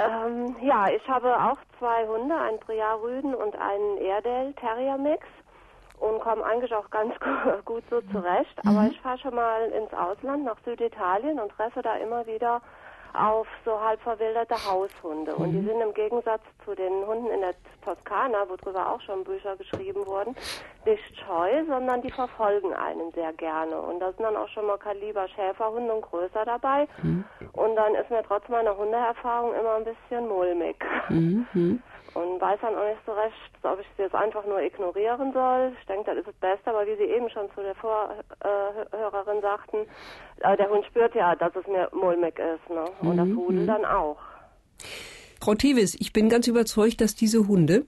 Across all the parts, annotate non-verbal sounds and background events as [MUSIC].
Ähm, ja, ich habe auch zwei Hunde, einen Briar-Rüden und einen Airedale Terrier Mix und komme eigentlich auch ganz [LAUGHS] gut so zurecht. Aber ich fahre schon mal ins Ausland, nach Süditalien und treffe da immer wieder auf so halb verwilderte Haushunde. Und die sind im Gegensatz zu den Hunden in der Toskana, worüber auch schon Bücher geschrieben wurden, nicht scheu, sondern die verfolgen einen sehr gerne. Und da sind dann auch schon mal Kaliber Schäferhunde und größer dabei. Und dann ist mir trotz meiner Hundeerfahrung immer ein bisschen mulmig. Mhm. Und weiß dann auch nicht so recht, ob ich sie jetzt einfach nur ignorieren soll. Ich denke, das ist das Beste, aber wie Sie eben schon zu der Vorhörerin sagten, äh, der Hund spürt ja, dass es mir mulmig ist. Ne? Und das Rudel dann auch. Frau Tevis, ich bin ganz überzeugt, dass diese Hunde,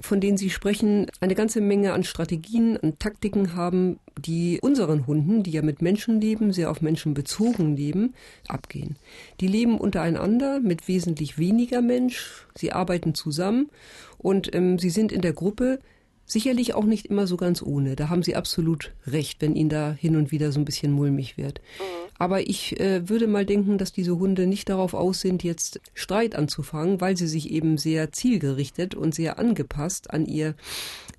von denen Sie sprechen, eine ganze Menge an Strategien, an Taktiken haben, die unseren Hunden, die ja mit Menschen leben, sehr auf Menschen bezogen leben, abgehen. Die leben untereinander mit wesentlich weniger Mensch, sie arbeiten zusammen und ähm, sie sind in der Gruppe sicherlich auch nicht immer so ganz ohne. Da haben Sie absolut recht, wenn Ihnen da hin und wieder so ein bisschen mulmig wird. Aber ich äh, würde mal denken, dass diese Hunde nicht darauf aus sind, jetzt Streit anzufangen, weil sie sich eben sehr zielgerichtet und sehr angepasst an ihr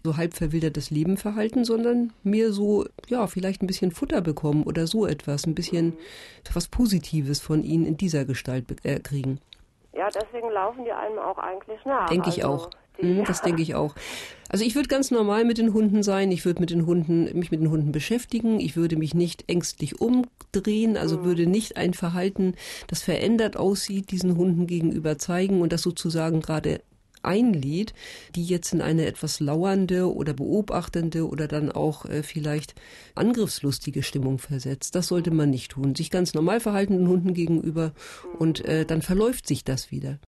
so halb verwildertes Leben verhalten, sondern mehr so, ja, vielleicht ein bisschen Futter bekommen oder so etwas, ein bisschen was Positives von ihnen in dieser Gestalt äh, kriegen. Ja, deswegen laufen die einem auch eigentlich nach. Denke ich Also, auch. Die, Mhm, das denke ich auch. Also ich würde ganz normal mit den Hunden sein. Ich würde mit den Hunden, mich mit den Hunden beschäftigen. Ich würde mich nicht ängstlich umdrehen, also würde nicht ein Verhalten, das verändert aussieht, diesen Hunden gegenüber zeigen und das sozusagen gerade einlädt, die jetzt in eine etwas lauernde oder beobachtende oder dann auch äh, vielleicht angriffslustige Stimmung versetzt. Das sollte man nicht tun. Sich ganz normal verhaltenden Hunden gegenüber und äh, dann verläuft sich das wieder.